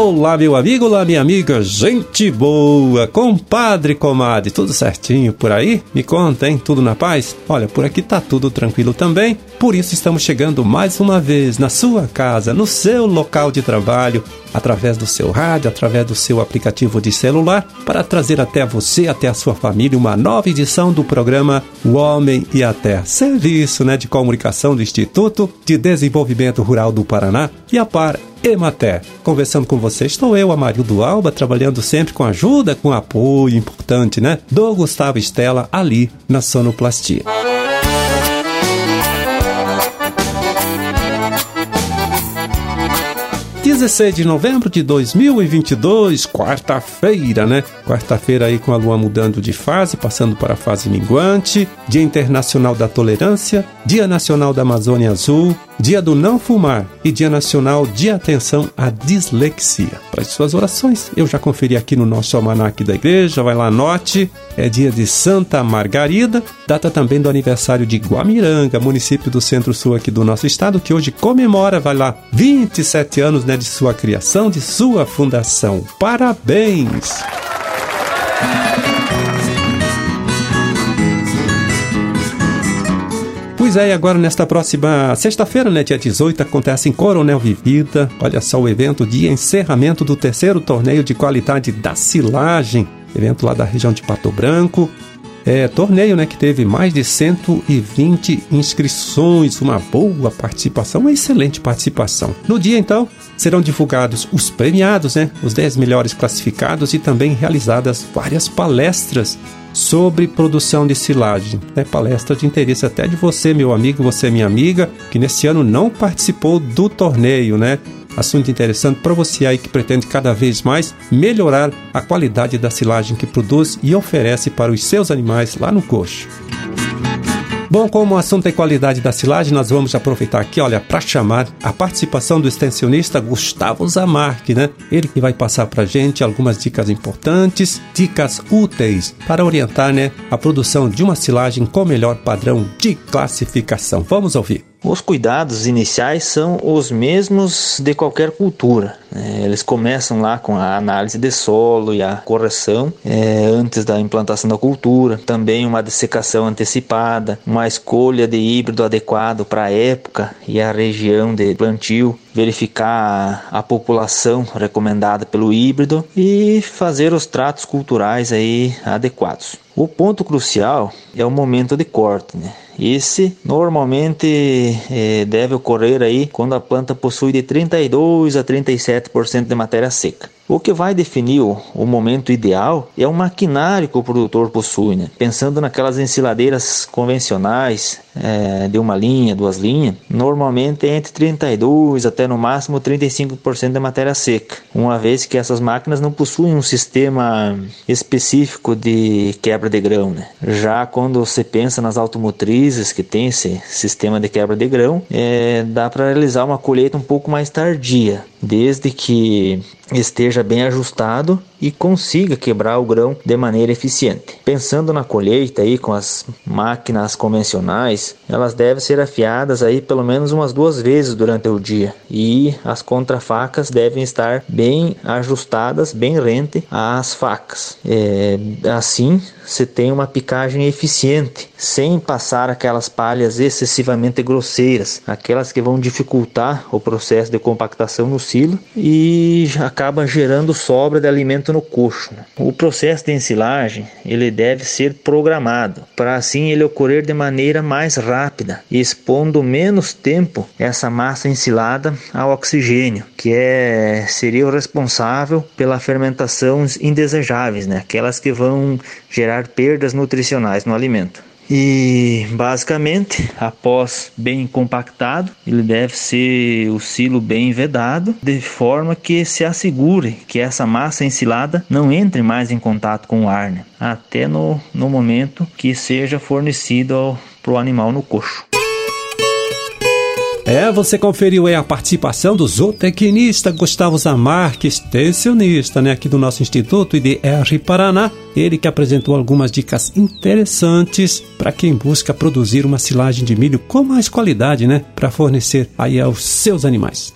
Olá, meu amigo, olá, minha amiga, gente boa, compadre, comadre, tudo certinho por aí? Me conta, hein? Tudo na paz? Olha, por aqui tá tudo tranquilo também, por isso estamos chegando mais uma vez na sua casa, no seu local de trabalho, através do seu rádio, através do seu aplicativo de celular, para trazer até você, até a sua família, uma nova edição do programa O Homem e a Terra, serviço né, de comunicação do Instituto de Desenvolvimento Rural do Paraná e a Par Emater. Conversando com você, estou eu, Amarildo Alba, trabalhando sempre com ajuda, com apoio importante, né? Do Gustavo Estela ali na Sonoplastia. 16 de novembro de 2022, quarta-feira, né? Quarta-feira aí com a lua mudando de fase, passando para a fase minguante, Dia Internacional da Tolerância, Dia Nacional da Amazônia Azul, Dia do Não Fumar e Dia Nacional de Atenção à Dislexia. Para as suas orações, eu já conferi aqui no nosso almanaque da igreja, vai lá, anote. É dia de Santa Margarida, data também do aniversário de Guamiranga, município do centro-sul aqui do nosso estado, que hoje comemora, vai lá, 27 anos né, de sua criação, de sua fundação. Parabéns! Pois é, e agora nesta próxima sexta-feira, né, dia 18, acontece em Coronel Vivida, olha só o evento de encerramento do terceiro torneio de qualidade da silagem, evento lá da região de Pato Branco. É, torneio né, que teve mais de 120 inscrições, uma boa participação, uma excelente participação. No dia, então, serão divulgados os premiados, né, os 10 melhores classificados e também realizadas várias palestras sobre produção de silagem. É palestra de interesse até de você, meu amigo, você, minha amiga, que nesse ano não participou do torneio, né? Assunto interessante para você aí que pretende cada vez mais melhorar a qualidade da silagem que produz e oferece para os seus animais lá no coxo. Bom, como o assunto é qualidade da silagem, nós vamos aproveitar aqui, olha, para chamar a participação do extensionista Gustavo Zamarque, né? Ele que vai passar para gente algumas dicas importantes, dicas úteis para orientar, né, a produção de uma silagem com melhor padrão de classificação. Vamos ouvir. Os cuidados iniciais são os mesmos de qualquer cultura. Né? Eles começam lá com a análise de solo e a correção é, antes da implantação da cultura, também uma dessecação antecipada, uma escolha de híbrido adequado para a época e a região de plantio, verificar a população recomendada pelo híbrido e fazer os tratos culturais aí adequados. O ponto crucial é o momento de corte, né? Esse normalmente é, deve ocorrer aí quando a planta possui de 32 a 37% de matéria seca. O que vai definir o, o, momento ideal é o maquinário que o produtor possui, né? Pensando naquelas ensiladeiras convencionais é, de uma linha, duas linhas, normalmente é entre 32 até no máximo 35% de matéria seca, uma vez que essas máquinas não possuem um sistema específico de quebra de grão, né? Já quando você pensa nas automotrizes que tem esse sistema de quebra de grão, é, dá para realizar uma colheita um pouco mais tardia, desde que esteja bem ajustado e consiga quebrar o grão de maneira eficiente. Pensando na colheita aí com as máquinas convencionais, elas devem ser afiadas aí pelo menos umas duas vezes durante o dia e as contrafacas devem estar bem ajustadas, bem rente às facas. É, assim, você tem uma picagem eficiente, sem passar aquelas palhas excessivamente grosseiras, aquelas que vão dificultar o processo de compactação no silo e acaba gerando sobra de alimento no coxo. Né? O processo de ensilagem ele deve ser programado para assim ele ocorrer de maneira mais rápida, expondo menos tempo essa massa ensilada ao oxigênio, que é seria o responsável pela fermentação indesejáveis, né? aquelas que vão gerar perdas nutricionais no alimento. E basicamente, após bem compactado, ele deve ser o silo bem vedado, de forma que se assegure que essa massa ensilada não entre mais em contato com o ar, né? até no, no momento que seja fornecido para o animal no coxo. É, você conferiu aí a participação do zootecnista Gustavo Zamarque, extensionista, né, aqui do nosso Instituto IDR Paraná. Ele que apresentou algumas dicas interessantes para quem busca produzir uma silagem de milho com mais qualidade, né, para fornecer aí aos seus animais.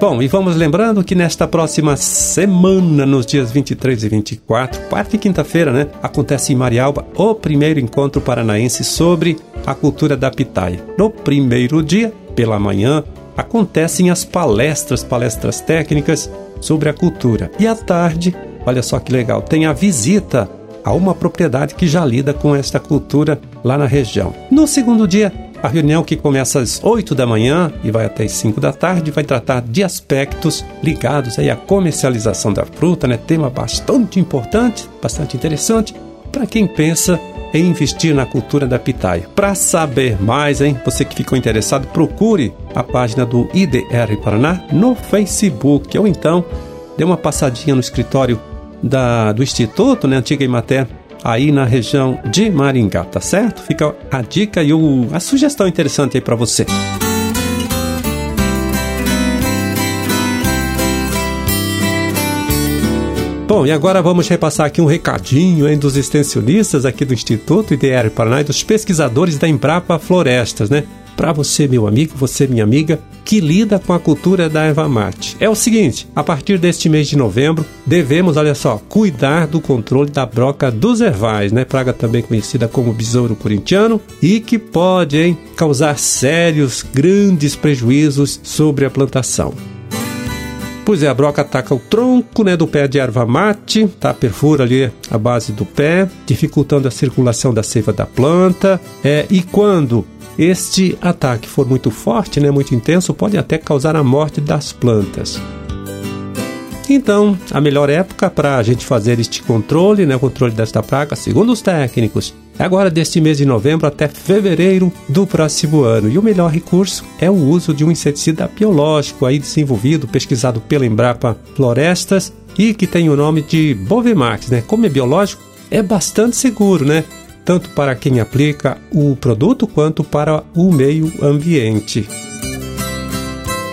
Bom, e vamos lembrando que nesta próxima semana, nos dias 23 e 24, quarta e quinta-feira, né, acontece em Marialba o primeiro encontro paranaense sobre a cultura da pitaia. No primeiro dia, pela manhã, acontecem as palestras, palestras técnicas sobre a cultura. E à tarde, olha só que legal, tem a visita a uma propriedade que já lida com esta cultura lá na região. No segundo dia, a reunião que começa às 8 da manhã e vai até as 5 da tarde vai tratar de aspectos ligados aí à comercialização da fruta, né? Tema bastante importante, bastante interessante para quem pensa em investir na cultura da pitaia. Para saber mais, hein, você que ficou interessado, procure a página do IDR Paraná no Facebook ou então dê uma passadinha no escritório da, do Instituto, né, Antiga Imater, aí na região de Maringá, tá certo? Fica a dica e o, a sugestão interessante aí para você. Bom, e agora vamos repassar aqui um recadinho hein, dos extensionistas aqui do Instituto IDR Paraná e dos pesquisadores da Embrapa Florestas, né? Para você, meu amigo, você, minha amiga, que lida com a cultura da erva mate. É o seguinte, a partir deste mês de novembro, devemos, olha só, cuidar do controle da broca dos ervais, né? Praga também conhecida como besouro corintiano e que pode, hein, causar sérios, grandes prejuízos sobre a plantação. Pois é, a broca ataca o tronco né, do pé de erva mate, tá? perfura ali a base do pé, dificultando a circulação da seiva da planta. É, e quando este ataque for muito forte, né, muito intenso, pode até causar a morte das plantas. Então, a melhor época para a gente fazer este controle, né, o controle desta praga, segundo os técnicos, é agora deste mês de novembro até fevereiro do próximo ano. E o melhor recurso é o uso de um inseticida biológico aí desenvolvido, pesquisado pela Embrapa Florestas e que tem o nome de Bovemax, né? Como é biológico, é bastante seguro, né? Tanto para quem aplica o produto quanto para o meio ambiente.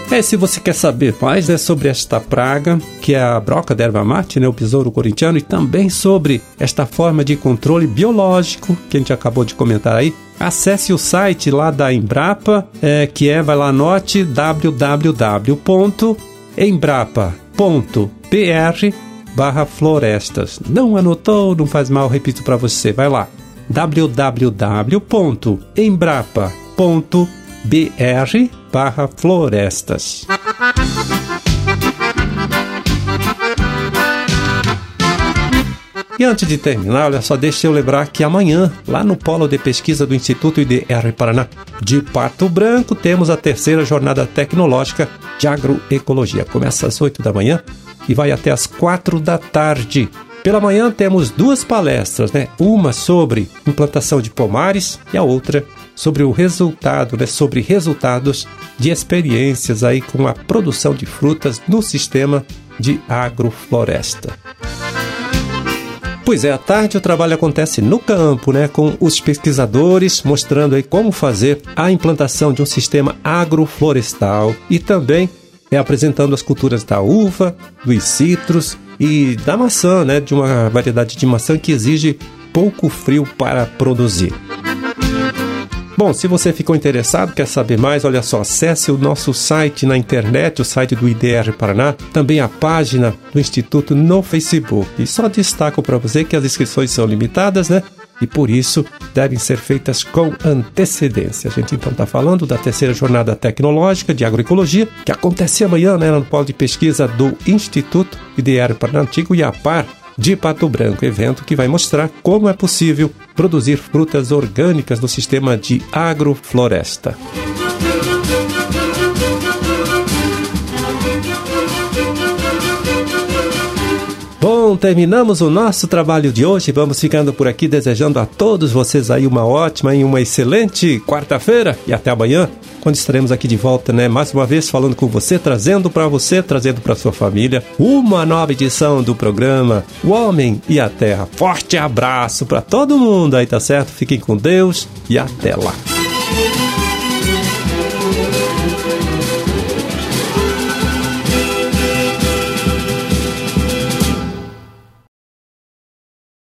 É, se você quer saber mais né, sobre esta praga, que é a broca da erva mate, né, o besouro corintiano, e também sobre esta forma de controle biológico que a gente acabou de comentar aí, acesse o site lá da Embrapa, é, que é, vai lá, anote www.embrapa.br barra florestas. Não anotou, não faz mal, repito para você, vai lá, www.embrapa.br barra florestas. E antes de terminar, olha só, deixa eu lembrar que amanhã, lá no Polo de Pesquisa do Instituto IDR Paraná de Pato Branco, temos a terceira jornada tecnológica de agroecologia. Começa às 8 da manhã e vai até às 4 da tarde. Pela manhã temos duas palestras, né? Uma sobre implantação de pomares e a outra sobre o resultado, né? Sobre resultados de experiências aí com a produção de frutas no sistema de agrofloresta. Pois é, à tarde o trabalho acontece no campo, né, com os pesquisadores mostrando aí como fazer a implantação de um sistema agroflorestal e também é apresentando as culturas da uva, dos citros e da maçã, né, de uma variedade de maçã que exige pouco frio para produzir. Bom, se você ficou interessado, quer saber mais, olha só, acesse o nosso site na internet, o site do IDR Paraná, também a página do Instituto no Facebook. E só destaco para você que as inscrições são limitadas, né? E por isso devem ser feitas com antecedência. A gente então está falando da terceira jornada tecnológica de agroecologia, que acontece amanhã né, no polo de pesquisa do Instituto IDR para Antigo Iapar de Pato Branco, evento que vai mostrar como é possível produzir frutas orgânicas no sistema de agrofloresta. Terminamos o nosso trabalho de hoje. Vamos ficando por aqui desejando a todos vocês aí uma ótima e uma excelente quarta-feira e até amanhã, quando estaremos aqui de volta, né? Mais uma vez falando com você, trazendo para você, trazendo para sua família uma nova edição do programa O Homem e a Terra. Forte abraço para todo mundo aí, tá certo? Fiquem com Deus e até lá.